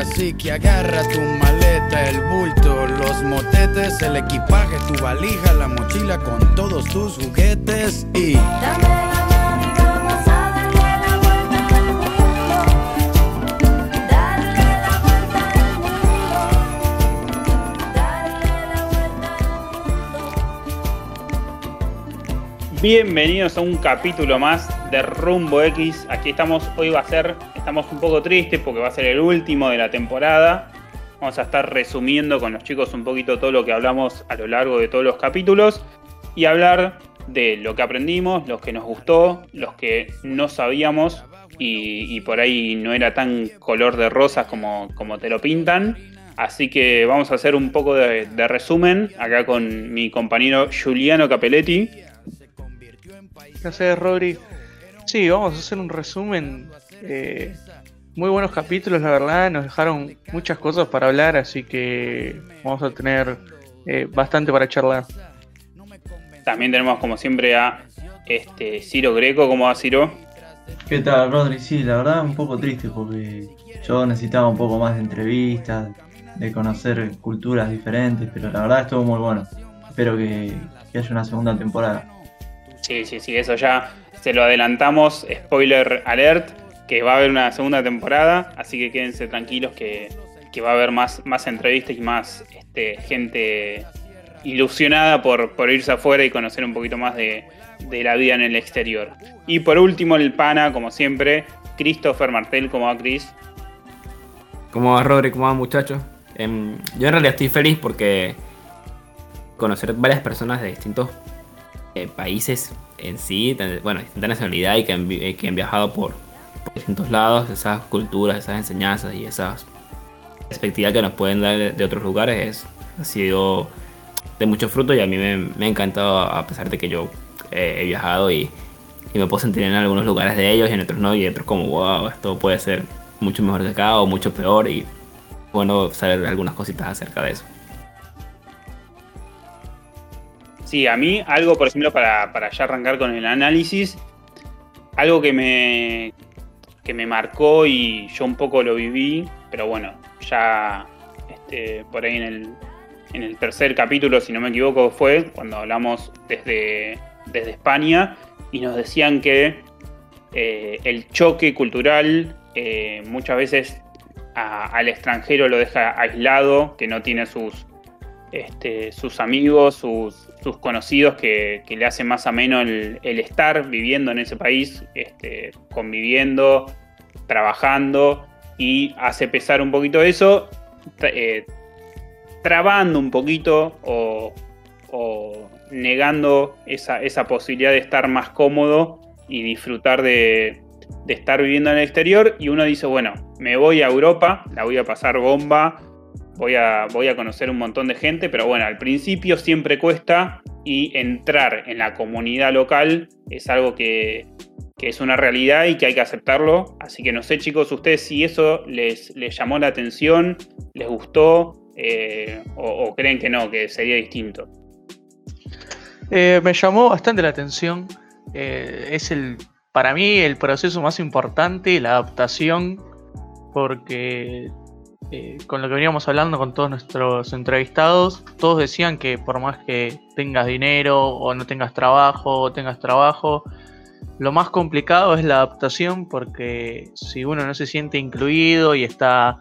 Así que agarra tu maleta, el bulto, los motetes, el equipaje, tu valija, la mochila con todos tus juguetes y... Bienvenidos a un capítulo más de Rumbo X. Aquí estamos, hoy va a ser, estamos un poco tristes porque va a ser el último de la temporada. Vamos a estar resumiendo con los chicos un poquito todo lo que hablamos a lo largo de todos los capítulos y hablar de lo que aprendimos, los que nos gustó, los que no sabíamos y, por ahí no era tan color de rosas como, como te lo pintan. Así que vamos a hacer un poco de, resumen acá con mi compañero Giuliano Capelletti. Gracias, Rodri. Sí, vamos a hacer un resumen. Eh, muy buenos capítulos, la verdad. Nos dejaron muchas cosas para hablar, así que vamos a tener eh, bastante para charlar. También tenemos, como siempre, a este Ciro Greco. ¿Cómo va, Ciro? ¿Qué tal, Rodri? Sí, la verdad, un poco triste porque yo necesitaba un poco más de entrevistas, de conocer culturas diferentes, pero la verdad estuvo muy bueno. Espero que haya una segunda temporada. Sí, sí, sí, eso ya se lo adelantamos. Spoiler alert, que va a haber una segunda temporada, así que quédense tranquilos que, va a haber más, más entrevistas y más este, gente ilusionada por, por irse afuera y conocer un poquito más de, la vida en el exterior. Y por último, el pana, como siempre, Christopher Martel, ¿cómo va Chris? ¿Cómo va Rodri? ¿Cómo va muchachos? Em, yo en realidad estoy feliz porque conocer varias personas de distintos eh, países en sí, bueno, distinta nacionalidad y que eh, que han viajado por, distintos lados, esas culturas, esas enseñanzas y esas perspectivas que nos pueden dar de, otros lugares ha sido de mucho fruto y a mí me, ha encantado a pesar de que yo he viajado y, y, me puedo sentir en algunos lugares de ellos y en otros no y otros como wow, esto puede ser mucho mejor que acá o mucho peor y bueno saber algunas cositas acerca de eso. Sí, a mí algo, por ejemplo, para, ya arrancar con el análisis, algo que me, que me marcó y yo un poco lo viví, pero bueno, ya este, por ahí en el, en el tercer capítulo, si no me equivoco, fue cuando hablamos desde, desde España y nos decían que eh, el choque cultural eh, muchas veces al extranjero lo deja aislado, que no tiene sus, este, sus amigos, sus, sus conocidos que, le hacen más ameno el, el, estar viviendo en ese país, este, conviviendo, trabajando y hace pesar un poquito eso, eh, trabando un poquito o, negando esa, esa, posibilidad de estar más cómodo y disfrutar de, de estar viviendo en el exterior. Y uno dice, bueno, me voy a Europa, la voy a pasar bomba, voy a, voy a conocer un montón de gente, pero bueno, al principio siempre cuesta y entrar en la comunidad local es algo que, es una realidad y que hay que aceptarlo. Así que no sé chicos, ustedes si eso les, les llamó la atención, les gustó eh, o, creen que no, que sería distinto. Eh, me llamó bastante la atención. Eh, es el, para mí el proceso más importante, la adaptación, porque eh, con lo que veníamos hablando con todos nuestros entrevistados, todos decían que por más que tengas dinero o no tengas trabajo o tengas trabajo, lo más complicado es la adaptación porque si uno no se siente incluido y está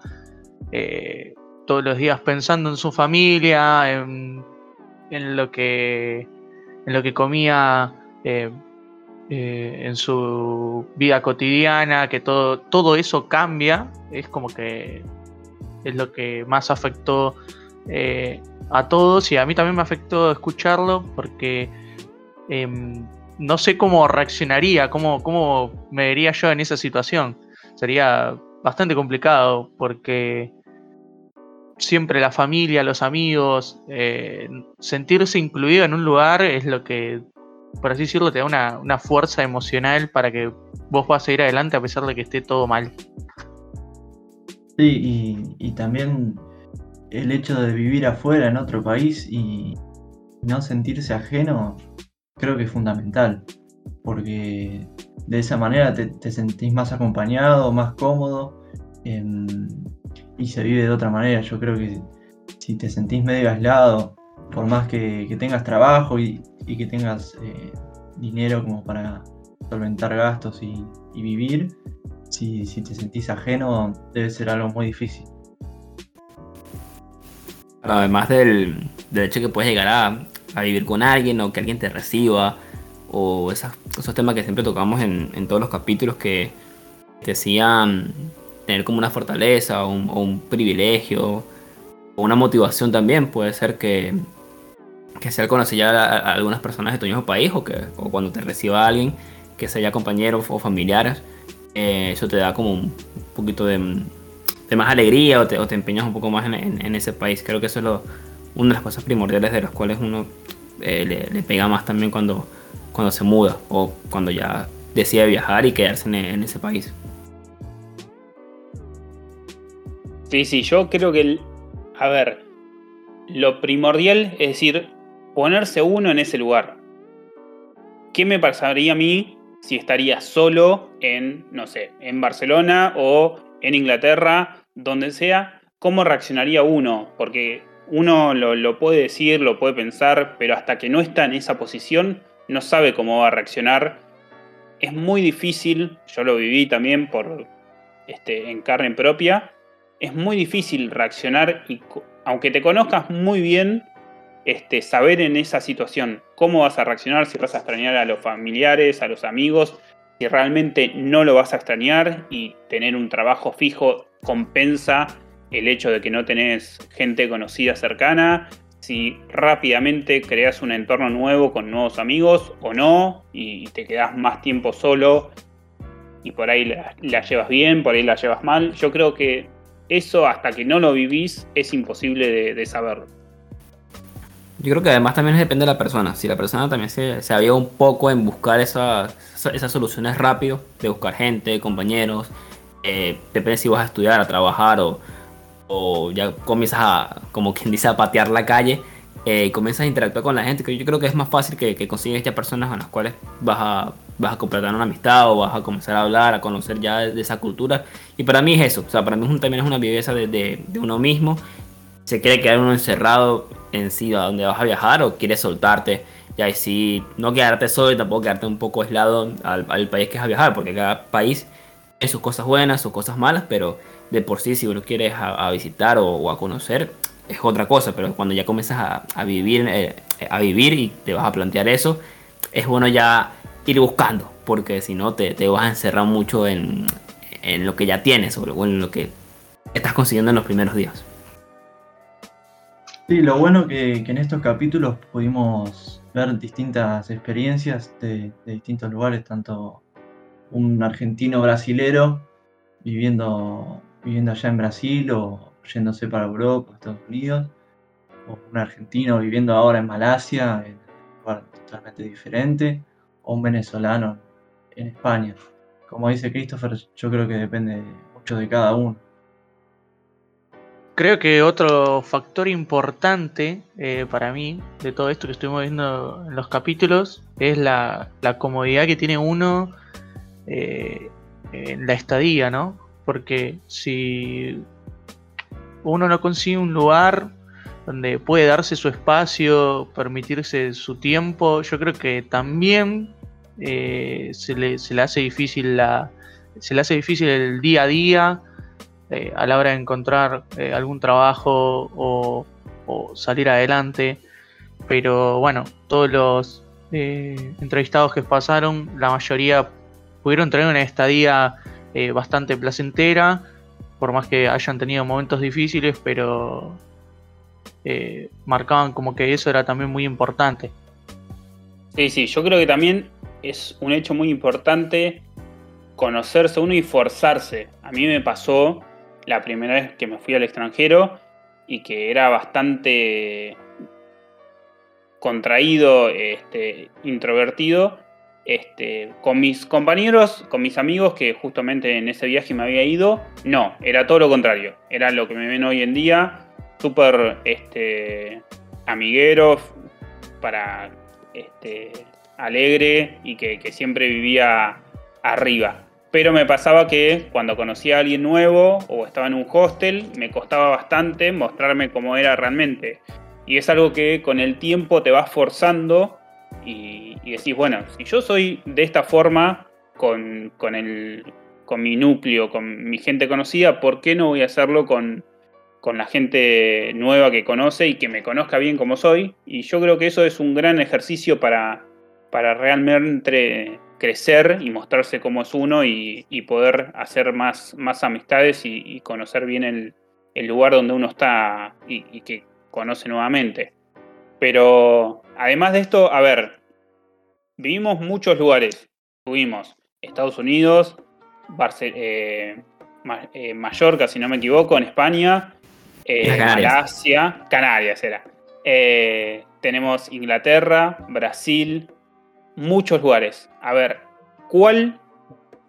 eh, todos los días pensando en su familia, en, lo que en lo que comía eh, en su vida cotidiana, que todo, todo eso cambia, es como que es lo que más afectó eh, a todos y a mí también me afectó escucharlo porque em, no sé cómo reaccionaría, cómo, cómo me vería yo en esa situación. Sería bastante complicado porque siempre la familia, los amigos, eh, sentirse incluido en un lugar es lo que, por así decirlo, te da una, una fuerza emocional para que vos puedas seguir adelante a pesar de que esté todo mal. Sí, y, también el hecho de vivir afuera en otro país y no sentirse ajeno, creo que es fundamental, porque de esa manera te, sentís más acompañado, más cómodo. Em, y se vive de otra manera. Yo creo que si te sentís medio aislado, por más que, tengas trabajo y, que tengas eh, dinero como para solventar gastos y, vivir, si, te sentís ajeno, debe ser algo muy difícil. Además del, hecho que puedes llegar a, vivir con alguien o que alguien te reciba, o esos temas que siempre tocamos en, todos los capítulos que te decían tener como una fortaleza o un, privilegio o una motivación también. Puede ser que, que sea conocer ya a, algunas personas de tu mismo país o que cuando te reciba alguien que sea compañeros o familiares, eh, eso te da como un poquito de, más alegría o te, empeñas un poco más en, ese país. Creo que eso es una de las cosas primordiales de las cuales uno eh, le, pega más también cuando, se muda o cuando ya decide viajar y quedarse en, ese país. Sí, sí, yo creo que, a ver, lo primordial es decir, ponerse uno en ese lugar. ¿Qué me pasaría a mí si estaría solo en, no sé, en Barcelona o en Inglaterra, donde sea? ¿Cómo reaccionaría uno? Porque uno lo, lo puede decir, lo puede pensar, pero hasta que no está en esa posición, no sabe cómo va a reaccionar. Es muy difícil, yo lo viví también por, este, en carne propia, es muy difícil reaccionar y aunque te conozcas muy bien, este, saber en esa situación cómo vas a reaccionar, si vas a extrañar a los familiares, a los amigos, si realmente no lo vas a extrañar y tener un trabajo fijo compensa el hecho de que no tenés gente conocida cercana, si rápidamente creas un entorno nuevo con nuevos amigos o no, y te quedas más tiempo solo y por ahí la, llevas bien, por ahí la llevas mal. Yo creo que eso hasta que no lo vivís es imposible de, saberlo. Yo creo que además también depende de la persona. Si la persona también se, se aviva un poco en buscar esas, esas soluciones rápido, de buscar gente, compañeros, eh, depende si vas a estudiar, a trabajar o, o ya comienzas a, como quien dice, a patear la calle, eh, comienzas a interactuar con la gente, que yo creo que es más fácil que, que consigues ya personas con las cuales vas a, vas a completar una amistad o vas a comenzar a hablar, a conocer ya de, esa cultura. Y para mí es eso, o sea, para mí también es una viveza de, de, uno mismo. Se quiere quedar uno encerrado en sí a donde vas a viajar o quieres soltarte. Y ahí no quedarte solo y tampoco quedarte un poco aislado al, país que vas a viajar, porque cada país tiene sus cosas buenas, sus cosas malas, pero de por sí, si uno quiere a, visitar o, a conocer, es otra cosa, pero cuando ya comienzas a, vivir, eh, a vivir y te vas a plantear eso, es bueno ya ir buscando, porque si no te, vas a encerrar mucho en, lo que ya tienes o en lo que estás consiguiendo en los primeros días. Sí, lo bueno que, que en estos capítulos pudimos ver distintas experiencias de, distintos lugares, tanto un argentino brasilero viviendo viviendo allá en Brasil o yéndose para Europa, Estados Unidos, o un argentino viviendo ahora en Malasia, en un lugar totalmente diferente, o un venezolano en España. Como dice Christopher, yo creo que depende mucho de cada uno. Creo que otro factor importante eh, para mí de todo esto que estuvimos viendo en los capítulos es la, comodidad que tiene uno eh, en la estadía, ¿no? porque si uno no consigue un lugar donde puede darse su espacio, permitirse su tiempo, yo creo que también eh, se, le, hace difícil la, se le hace difícil el día a día eh, a la hora de encontrar eh, algún trabajo o, salir adelante. Pero bueno, todos los entrevistados que pasaron, la mayoría pudieron tener una estadía eh, bastante placentera, por más que hayan tenido momentos difíciles, pero eh, marcaban como que eso era también muy importante. Sí, sí, yo creo que también es un hecho muy importante conocerse uno y forzarse. A mí me pasó la primera vez que me fui al extranjero y que era bastante contraído, este, introvertido, este, con mis compañeros, con mis amigos, que justamente en ese viaje me había ido, no, era todo lo contrario. Era lo que me ven hoy en día, súper este, amiguero, para este, alegre y que, siempre vivía arriba. Pero me pasaba que cuando conocía a alguien nuevo o estaba en un hostel, me costaba bastante mostrarme cómo era realmente. Y es algo que con el tiempo te vas forzando y, decís, bueno, si yo soy de esta forma con, el, con mi núcleo, con mi gente conocida, ¿por qué no voy a hacerlo con, con la gente nueva que conoce y que me conozca bien como soy? Y yo creo que eso es un gran ejercicio para, para realmente crecer y mostrarse como es uno y, poder hacer más, más amistades y, conocer bien el, lugar donde uno está y, que conoce nuevamente. Pero además de esto, a ver, vivimos muchos lugares. Tuvimos Estados Unidos, eh, eh, Mallorca, si no me equivoco, en España, eh, Malasia, Canarias era. tenemos Inglaterra, Brasil, muchos lugares. A ver, ¿cuál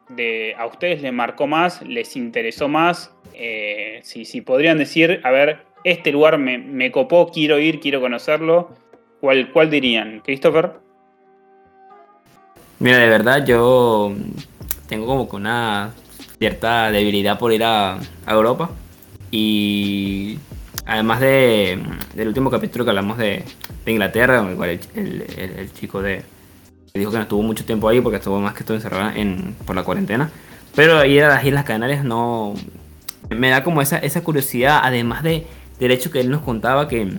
de a ustedes les marcó más, les interesó más? Eh, si, podrían decir, a ver, este lugar me, copó, quiero ir, quiero conocerlo. ¿Cuál, ¿Cuál dirían? ¿Christopher? Mira, de verdad yo tengo como que una cierta debilidad por ir a, Europa. Y además de, del último capítulo que hablamos de, Inglaterra, el chico de, dijo que no estuvo mucho tiempo ahí porque estuvo más que todo encerrada en, por la cuarentena. Pero ir a las Islas Canarias no. Me da como esa, esa curiosidad, además de, del hecho que él nos contaba que,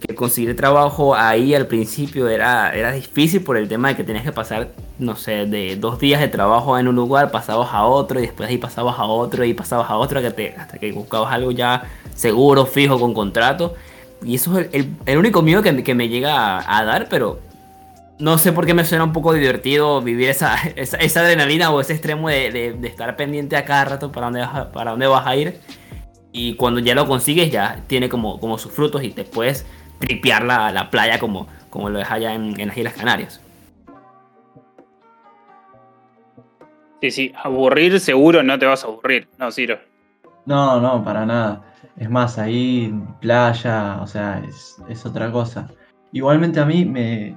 que conseguir trabajo ahí al principio era, era difícil por el tema de que tenías que pasar, no sé, de dos días de trabajo en un lugar, pasabas a otro y después ahí pasabas a otro y pasabas a otro hasta que, hasta que buscabas algo ya seguro, fijo, con contrato. Y eso es el, el, único miedo que, que me llega a, a dar, pero no sé por qué me suena un poco divertido vivir esa, esa, adrenalina o ese extremo de, estar pendiente a cada rato para dónde, vas, para dónde vas a ir. Y cuando ya lo consigues, ya tiene como, como sus frutos y te puedes tripear la, la playa como, como lo deja allá en, las Islas Canarias. Sí, sí, aburrir seguro no te vas a aburrir, ¿no, Ciro? No, no, para nada. Es más, ahí playa, o sea, es, es otra cosa. Igualmente a mí me,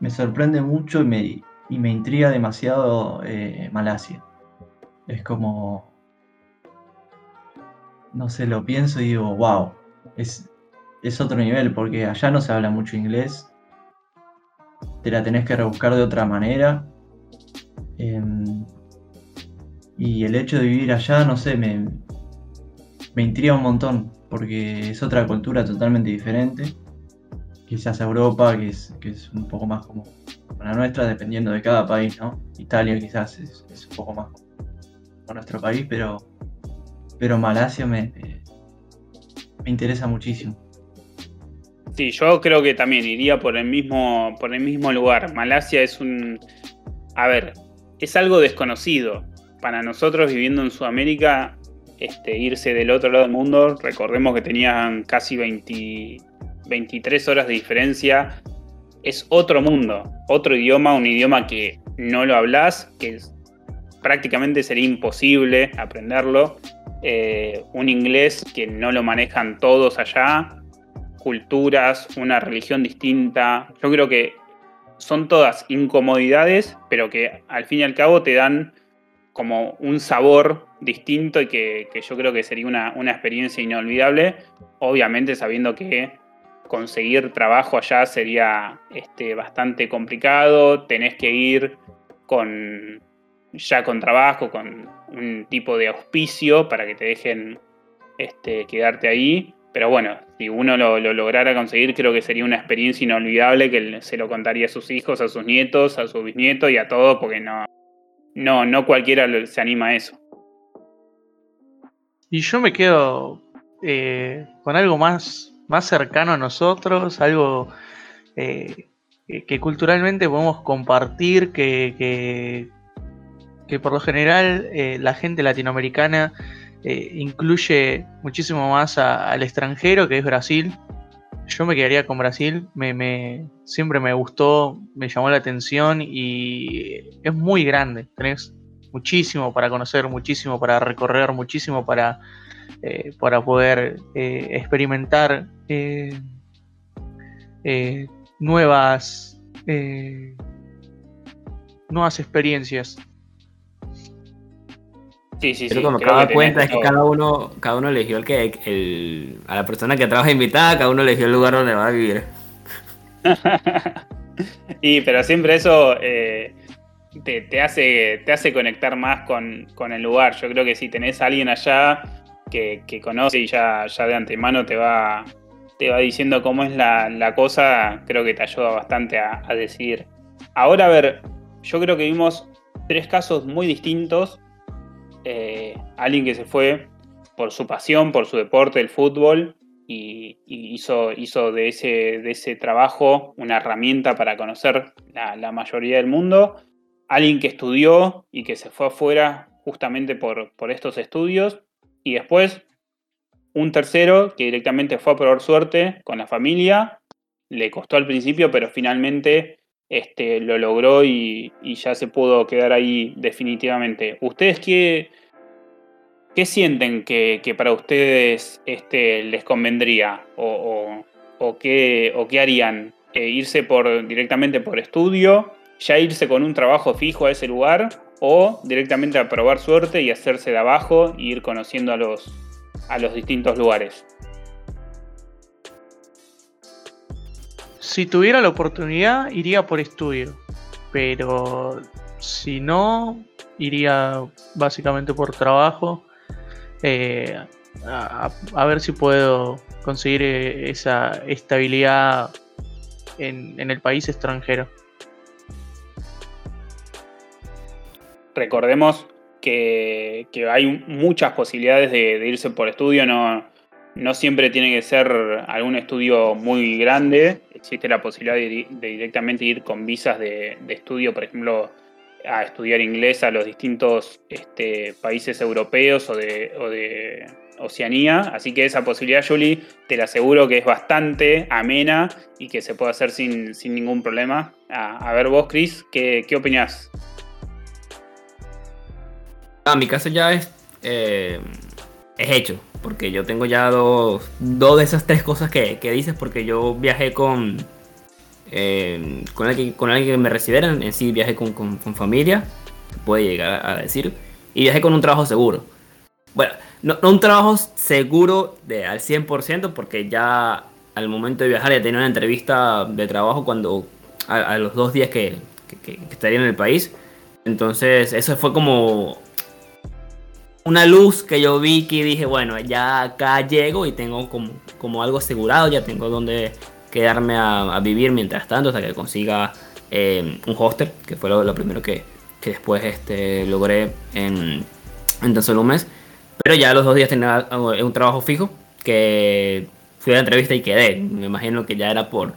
me sorprende mucho y me, y me intriga demasiado eh, Malasia. Es como, no sé, lo pienso y digo, wow, es, es otro nivel, porque allá no se habla mucho inglés, te la tenés que rebuscar de otra manera. Em, y el hecho de vivir allá, no sé, me, me intriga un montón, porque es otra cultura totalmente diferente quizás Europa, que es, que es un poco más como la nuestra, dependiendo de cada país, ¿no? Italia quizás es, un poco más como nuestro país, pero, pero Malasia me, me interesa muchísimo. Sí, yo creo que también iría por el mismo, por el mismo lugar. Malasia es un. A ver, es algo desconocido. Para nosotros viviendo en Sudamérica, este, irse del otro lado del mundo, recordemos que tenían casi 20, 23 horas de diferencia, es otro mundo, otro idioma, un idioma que no lo hablas, que prácticamente sería imposible aprenderlo, eh, un inglés que no lo manejan todos allá, culturas, una religión distinta, yo creo que son todas incomodidades, pero que al fin y al cabo te dan como un sabor distinto y que, yo creo que sería una, una, experiencia inolvidable, obviamente sabiendo que conseguir trabajo allá sería este, bastante complicado, tenés que ir con ya con trabajo, con un tipo de auspicio para que te dejen este, quedarte ahí. Pero bueno, si uno lo, lograra conseguir, creo que sería una experiencia inolvidable que se lo contaría a sus hijos, a sus nietos, a sus bisnietos y a todos, porque no, no, no cualquiera se anima a eso. Y yo me quedo eh, con algo más más cercano a nosotros, algo eh, que culturalmente podemos compartir, que, que, por lo general eh, la gente latinoamericana eh, incluye muchísimo más al extranjero, que es Brasil. Yo me quedaría con Brasil, me, siempre me gustó, me llamó la atención y es muy grande. Tenés muchísimo para conocer, muchísimo para recorrer, muchísimo para eh, para poder eh, experimentar eh, nuevas, nuevas experiencias. Sí, sí, Pero sí. como cada cuenta es que cada uno, cada uno eligió el que el, a la persona que trabaja invitada, cada uno eligió el lugar donde va a vivir. y pero siempre eso eh, te, te hace, te hace conectar más con, con el lugar. Yo creo que si tenés a alguien allá que, conoce y ya, ya de antemano te va, te va diciendo cómo es la, la cosa, creo que te ayuda bastante a, decidir. Ahora, a ver, yo creo que vimos tres casos muy distintos. Eh, alguien que se fue por su pasión, por su deporte, el fútbol, y, y hizo, hizo de, ese, de ese trabajo una herramienta para conocer la, la mayoría del mundo. Alguien que estudió y que se fue afuera justamente por, por estos estudios. Y después un tercero que directamente fue a probar suerte con la familia. Le costó al principio, pero finalmente este, lo logró y, ya se pudo quedar ahí definitivamente. ¿Ustedes qué, qué sienten que, que para ustedes este, les convendría? ¿O, o, o qué, o qué harían? Eh, ¿Irse por, directamente por estudio? ¿Ya irse con un trabajo fijo a ese lugar? ¿O directamente a probar suerte y hacerse de abajo e ir conociendo a los, a los distintos lugares? Si tuviera la oportunidad, iría por estudio. Pero si no, iría básicamente por trabajo. eh, a, a ver si puedo conseguir eh, esa estabilidad en, en el país extranjero. Recordemos que, que hay muchas posibilidades de, irse por estudio, no, no siempre tiene que ser algún estudio muy grande, existe la posibilidad de, directamente ir con visas de, de, estudio, por ejemplo, a estudiar inglés a los distintos este, países europeos o de, o de Oceanía, así que esa posibilidad, Julie, te la aseguro que es bastante amena y que se puede hacer sin, sin ningún problema. A, a ver vos, Chris, ¿qué, qué opinás? Ah, mi caso ya es, eh, es hecho, porque yo tengo ya dos, dos de esas tres cosas que, que dices, porque yo viajé con, eh, con, alguien, con alguien que me recibiera, en sí viajé con, con, con, familia, puede llegar a decir, y viajé con un trabajo seguro. Bueno, no, un trabajo seguro de, al 100%, porque ya al momento de viajar ya tenía una entrevista de trabajo cuando a, los dos días que estaría en el país. Entonces, eso fue como una luz que yo vi que dije, bueno, ya acá llego y tengo como, como algo asegurado, ya tengo donde quedarme a, vivir mientras tanto hasta que consiga eh, un hostel, que fue lo, primero que, que, después este, logré en, tan solo un mes. Pero ya los dos días tenía un trabajo fijo, que fui a la entrevista y quedé. Me imagino que ya era por,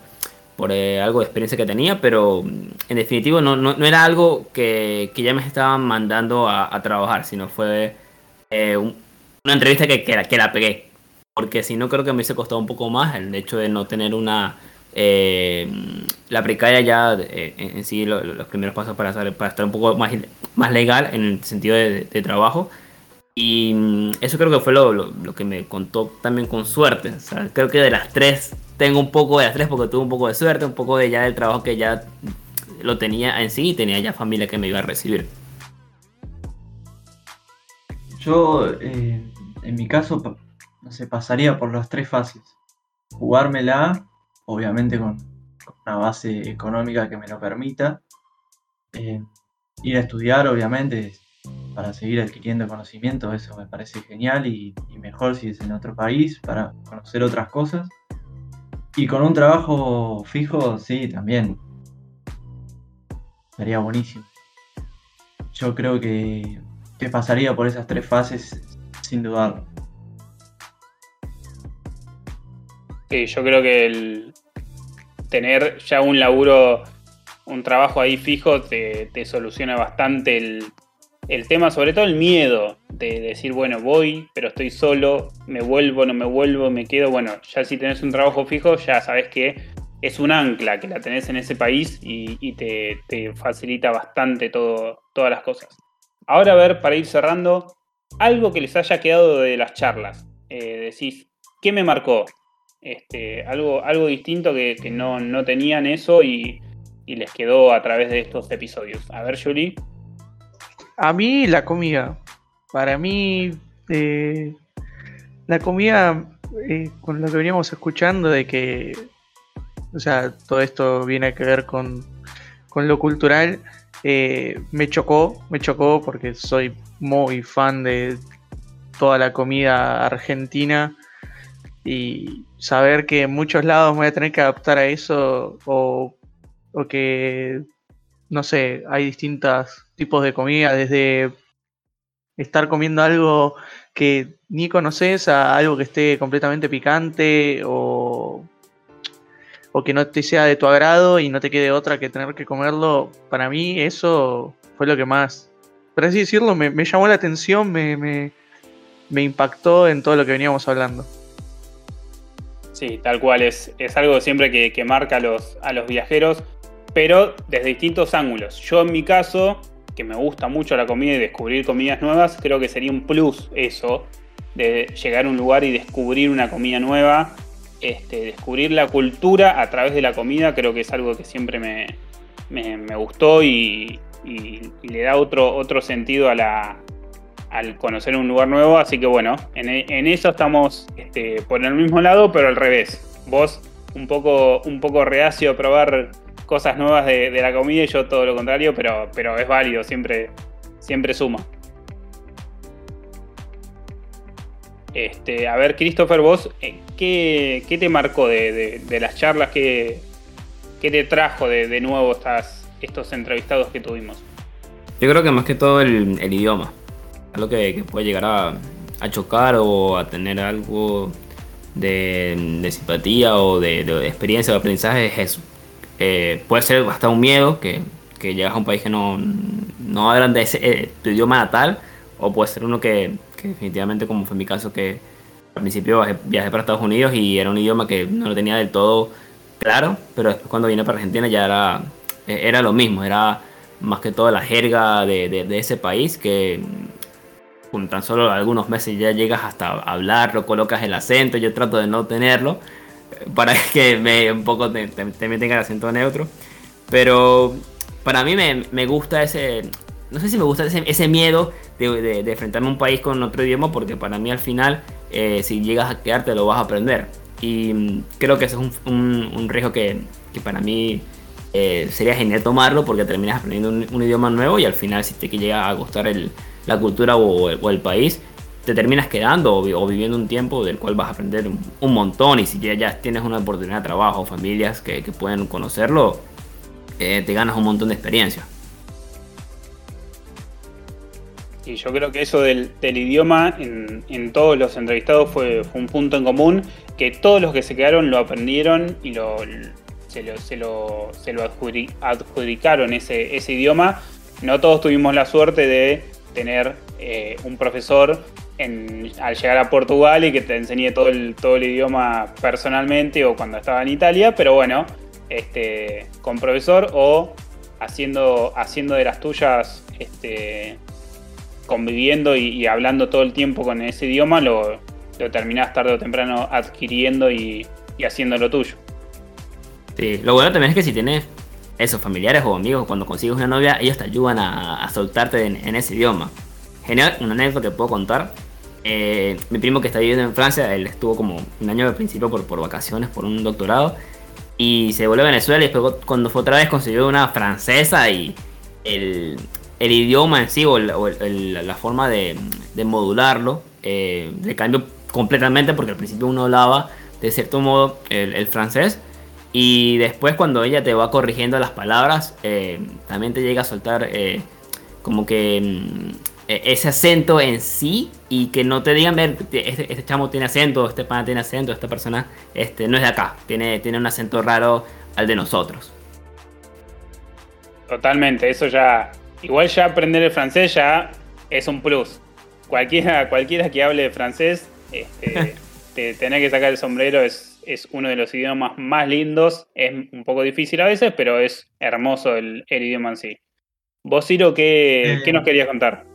por eh, algo de experiencia que tenía, pero en definitivo no, no, era algo que, que, ya me estaban mandando a trabajar, sino fue eh, un, una entrevista que, que, la, que pegué. Porque si no, creo que me hubiese costado un poco más el hecho de no tener una. Eh, la precaria ya eh, en, sí, lo, los primeros pasos para, estar un poco más, legal en el sentido de, trabajo. Y mm, eso creo que fue lo, lo, que me contó también con suerte. Creo que de las tres tengo un poco de las tres porque tuve un poco de suerte, un poco de ya del trabajo que ya lo tenía en sí y tenía ya familia que me iba a recibir. Yo, eh, en mi caso, no sé, pasaría por las tres fases. Jugármela, obviamente con, una base económica que me lo permita. Eh, ir a estudiar, obviamente, para seguir adquiriendo conocimiento, eso me parece genial y, y, mejor si es en otro país, para conocer otras cosas. Y con un trabajo fijo, sí, también. Sería buenísimo. Yo creo que, que pasaría por esas tres fases sin dudarlo. Sí, yo creo que el tener ya un laburo, un trabajo ahí fijo, te, soluciona bastante el, el, tema, sobre todo el miedo de decir, bueno, voy, pero estoy solo, me vuelvo, no me vuelvo, me quedo. Bueno, ya si tenés un trabajo fijo, ya sabes que es un ancla que la tenés en ese país y, y te, te, facilita bastante todo, todas las cosas. Ahora, a ver, para ir cerrando, algo que les haya quedado de las charlas. Eh, decís, ¿qué me marcó? Este, algo, algo distinto que, que no, no, tenían eso y, y, les quedó a través de estos episodios. A ver, Julie. A mí la comida. para mí, eh, la comida, eh, con lo que veníamos escuchando, de que, o sea, todo esto viene a ver con, con lo cultural, eh, me chocó, me chocó porque soy muy fan de toda la comida argentina y saber que en muchos lados voy a tener que adaptar a eso o, o que, no sé, hay distintos tipos de comida, desde estar comiendo algo que ni conoces a algo que esté completamente picante o, o que no te sea de tu agrado y no te quede otra que tener que comerlo, para mí eso fue lo que más, por así decirlo, me, llamó la atención, me, impactó en todo lo que veníamos hablando. Sí, tal cual, es, es algo siempre que, marca los, a los viajeros, pero desde distintos ángulos. Yo en mi caso, que me gusta mucho la comida y descubrir comidas nuevas, creo que sería un plus eso, de llegar a un lugar y descubrir una comida nueva, este, descubrir la cultura a través de la comida, creo que es algo que siempre me, me, gustó y, le da otro, otro sentido a la, al conocer un lugar nuevo. Así que bueno, en, en eso estamos este, por el mismo lado, pero al revés. Vos un poco, un poco reacio a probar cosas nuevas de, de, la comida y yo todo lo contrario, pero, pero es válido, siempre, siempre suma. Este, a ver, Christopher, vos, eh, ¿qué, qué te marcó de, de, las charlas? ¿Qué, qué te trajo de, nuevo estas, estos entrevistados que tuvimos? Yo creo que más que todo el, idioma algo que, puede llegar a, chocar o a tener algo de, simpatía o de, experiencia o aprendizaje es eso. Eh, puede ser hasta un miedo que, que, llegas a un país que no, no hablan de ese, eh, tu idioma natal o puede ser uno que, que, definitivamente como fue mi caso que al principio viajé, para Estados Unidos y era un idioma que no lo tenía del todo claro, pero después cuando vine para Argentina ya era, era lo mismo, era más que todo la jerga de, ese país que con tan solo algunos meses ya llegas hasta hablarlo, colocas el acento, yo trato de no tenerlo para que me un poco te, te tenga el acento neutro, pero para mí me, me, gusta ese, no sé si me gusta ese, ese miedo de, de, de, enfrentarme a un país con otro idioma, porque para mí al final, eh, si llegas a quedarte, lo vas a aprender. Y creo que ese es un, un, un riesgo que, que, para mí eh, sería genial tomarlo, porque terminas aprendiendo un, un, idioma nuevo y al final si te llega a gustar el, la cultura o, o, el país, te terminas quedando o, o, viviendo un tiempo del cual vas a aprender un, un, montón y si ya, ya tienes una oportunidad de trabajo, familias que, que pueden conocerlo, eh, te ganas un montón de experiencia. Y yo creo que eso del, idioma en, todos los entrevistados fue, un punto en común, que todos los que se quedaron lo aprendieron y lo, se, lo, se, lo, adjudicaron ese, ese idioma. No todos tuvimos la suerte de tener eh, un profesor al llegar a Portugal y que te enseñe todo el, todo el idioma personalmente o cuando estaba en Italia, pero bueno, este, con profesor o haciendo, haciendo de las tuyas, este, conviviendo y, hablando todo el tiempo con ese idioma, lo, lo terminás tarde o temprano adquiriendo y, y haciendo lo tuyo. Sí, lo bueno también es que si tienes esos familiares o amigos, cuando consigues una novia, ellos te ayudan a, a soltarte en, ese idioma. Genial, una anécdota que puedo contar. Eh, mi primo que está viviendo en Francia, él estuvo como un año de principio por, por vacaciones, por un doctorado, y se volvió a Venezuela y después cuando fue otra vez consiguió una francesa y el, el idioma en sí o, la forma de, de modularlo eh, le cambió completamente porque al principio uno hablaba de cierto modo el, francés y después cuando ella te va corrigiendo las palabras, eh, también te llega a soltar eh, como que mm, e, ese acento en sí y que no te digan, ver, este, este, chamo tiene acento, este pana tiene acento, esta persona este, no es de acá, tiene, tiene un acento raro al de nosotros. Totalmente, eso ya, igual ya aprender el francés ya es un plus. Cualquiera, cualquiera que hable francés, este, te, tener que sacar el sombrero es es uno de los idiomas más lindos. Es un poco difícil a veces, pero es hermoso el, el idioma en sí. Vos, Ciro, ¿qué, eh, ¿qué, nos querías contar?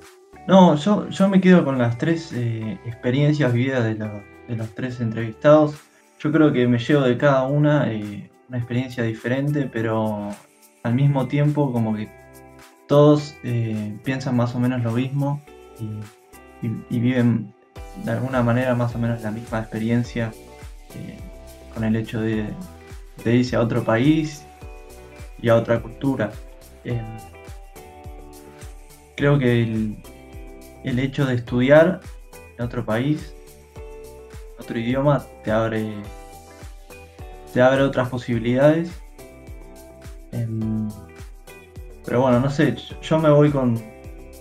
No, yo, yo me quedo con las tres eh, experiencias vividas de, la, de, los tres entrevistados. Yo creo que me llevo de cada una eh, una experiencia diferente, pero al mismo tiempo como que todos eh, piensan más o menos lo mismo y viven de alguna manera más o menos la misma experiencia eh, con el hecho de, irse a otro país y a otra cultura. Eh, creo que el, el hecho de estudiar en otro país, otro idioma, te abre, te abre otras posibilidades. Em, pero bueno, no sé, yo me voy con,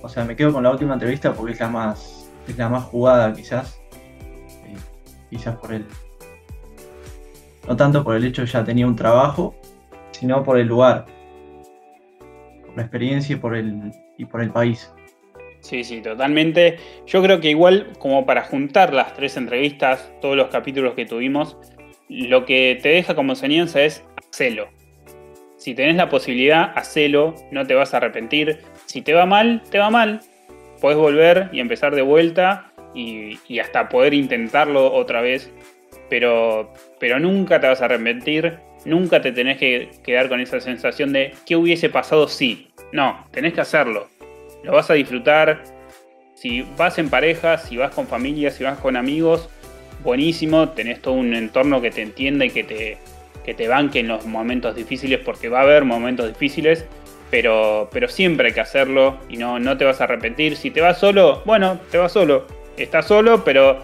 o sea, me quedo con la última entrevista porque es la más, es la más jugada quizás, eh, quizás por el, no tanto por el hecho de ya tenía un trabajo, sino por el lugar, por la experiencia y por el, y por el país. Sí, sí, totalmente. Yo creo que igual como para juntar las tres entrevistas, todos los capítulos que tuvimos, lo que te deja como enseñanza es hacelo. Si tenés la posibilidad, hacelo, no te vas a arrepentir. Si te va mal, te va mal. Puedes volver y empezar de vuelta y, hasta poder intentarlo otra vez. Pero, pero nunca te vas a arrepentir, nunca te tenés que quedar con esa sensación de qué hubiese pasado si. No, tenés que hacerlo lo vas a disfrutar. Si vas en pareja, si vas con familia, si vas con amigos, buenísimo, tenés todo un entorno que te entienda y que te, que te banque en los momentos difíciles, porque va a haber momentos difíciles, pero, pero siempre hay que hacerlo y no, no te vas a arrepentir. Si te vas solo, bueno, te vas solo. Estás solo, pero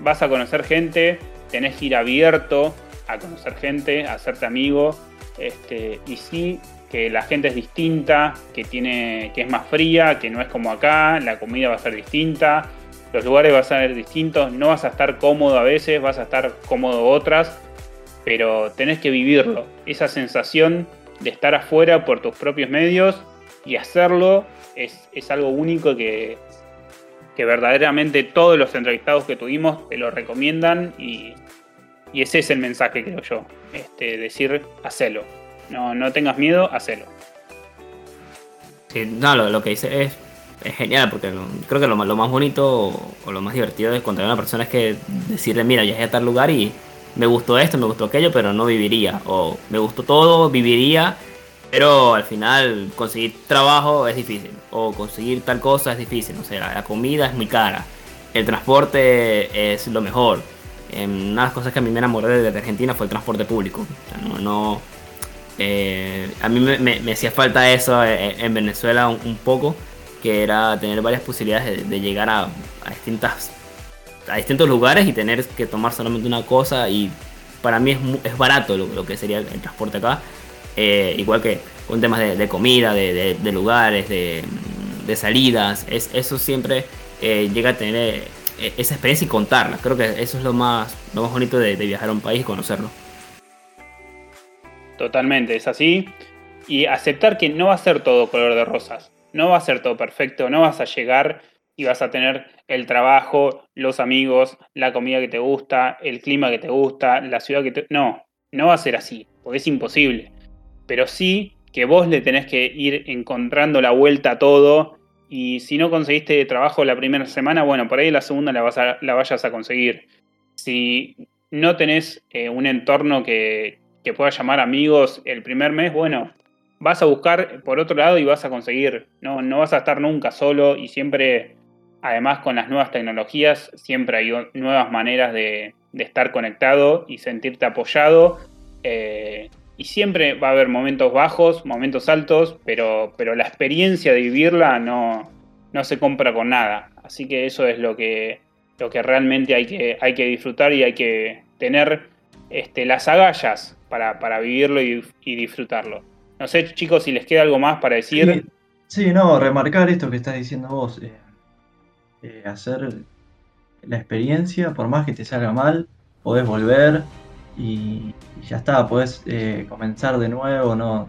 vas a conocer gente, tenés que ir abierto a conocer gente, a hacerte amigo. Este, y sí, que la gente es distinta, que, tiene, que es más fría, que no es como acá, la comida va a ser distinta, los lugares van a ser distintos, no vas a estar cómodo a veces, vas a estar cómodo otras, pero tenés que vivirlo, esa sensación de estar afuera por tus propios medios y hacerlo es, algo único que, que verdaderamente todos los entrevistados que tuvimos te lo recomiendan y, ese es el mensaje, creo yo. Este, decir, hacelo. No, no tengas miedo, hacelo. Sí, no, lo, que dice es, es genial, porque creo que lo, lo, más bonito o lo más divertido de encontrar a una persona es que decirle, mira, ya es a tal lugar y me gustó esto, me gustó aquello, pero no viviría. O me gustó todo, viviría, pero al final conseguir trabajo es difícil. O conseguir tal cosa es difícil. O sea, la comida es muy cara. El transporte es lo mejor. una de las cosas que a mí me enamoré de Argentina fue el transporte público. No, eh, a mí me, hacía falta eso eh, en, Venezuela un, poco, que era tener varias posibilidades de, llegar a, distintas a distintos lugares y tener que tomar solamente una cosa y para mí es, es barato lo, que sería el, transporte acá, eh, igual que con temas de, comida, de, lugares, de, salidas, es, eso siempre llega a tener esa experiencia y contarla, creo que eso es lo más, lo más bonito de viajar a un país y conocerlo. Totalmente, es así. Y aceptar que no va a ser todo color de rosas, no va a ser todo perfecto, no vas a llegar y vas a tener el trabajo, los amigos, la comida que te gusta, el clima que te gusta, la ciudad que te... No, no va a ser así, porque es imposible. Pero sí que vos le tenés que ir encontrando la vuelta a todo y si no conseguiste trabajo la primera semana, bueno, por ahí la segunda la, vas la vayas a conseguir. Si no tenés eh, un entorno que, que puedas llamar amigos el primer mes, bueno, vas a buscar por otro lado y vas a conseguir. No, no vas a estar nunca solo y siempre, además con las nuevas tecnologías, siempre hay nuevas maneras de, estar conectado y sentirte apoyado. Eh, y siempre va a haber momentos bajos, momentos altos, pero, pero la experiencia de vivirla no, no se compra con nada. Así que eso es lo que, lo que realmente hay que, hay que disfrutar y hay que tener este, las agallas para, vivirlo y, disfrutarlo. No sé, chicos, si les queda algo más para decir. Sí, no, remarcar esto que estás diciendo vos. Eh, eh, hacer la experiencia, por más que te salga mal, podés volver y, ya está, podés eh, comenzar de nuevo, no,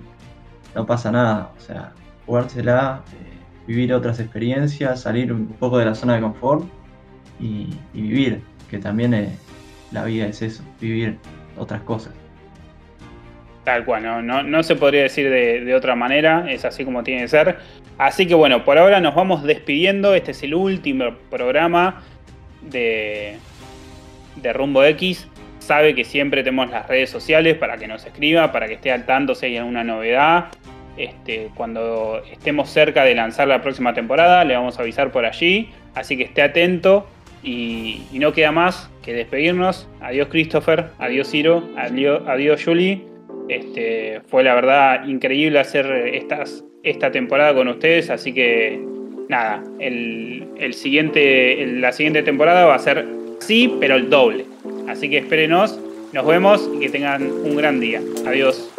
no pasa nada. O sea, jugársela, vivir otras experiencias, salir un poco de la zona de confort y, vivir, que también la vida es eso, vivir otras cosas. Tal cual, no, no, se podría decir de, otra manera, es así como tiene que ser. Así que bueno, por ahora nos vamos despidiendo, este es el último programa de, de Rumbo X. Sabe que siempre tenemos las redes sociales para que nos escriba, para que esté al tanto si hay alguna novedad. Este, cuando estemos cerca de lanzar la próxima temporada, le vamos a avisar por allí. Así que esté atento y, no queda más que despedirnos. Adiós Christopher, adiós Ciro, adiós, adiós Julie. Este, fue la verdad increíble hacer estas, esta temporada con ustedes, así que nada, el, el siguiente, la siguiente temporada va a ser sí, pero el doble. Así que espérenos, nos vemos y que tengan un gran día. Adiós.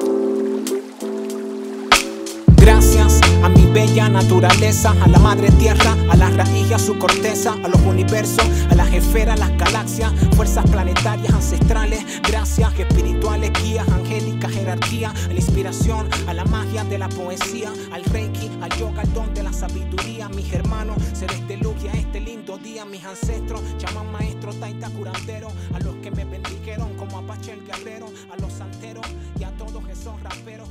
Bella naturaleza, a la madre tierra, a la raíz y a su corteza, a los universos, a las esferas, las galaxias, fuerzas planetarias ancestrales, gracias espirituales, guías, angélicas, jerarquía, a la inspiración, a la magia de la poesía, al reiki, al yoga, al don de la sabiduría, mis hermanos, seres de luz y a este lindo día, mis ancestros, llaman maestro, taita, curandero, a los que me bendijeron como Apache el guerrero, a los santeros y a todos esos raperos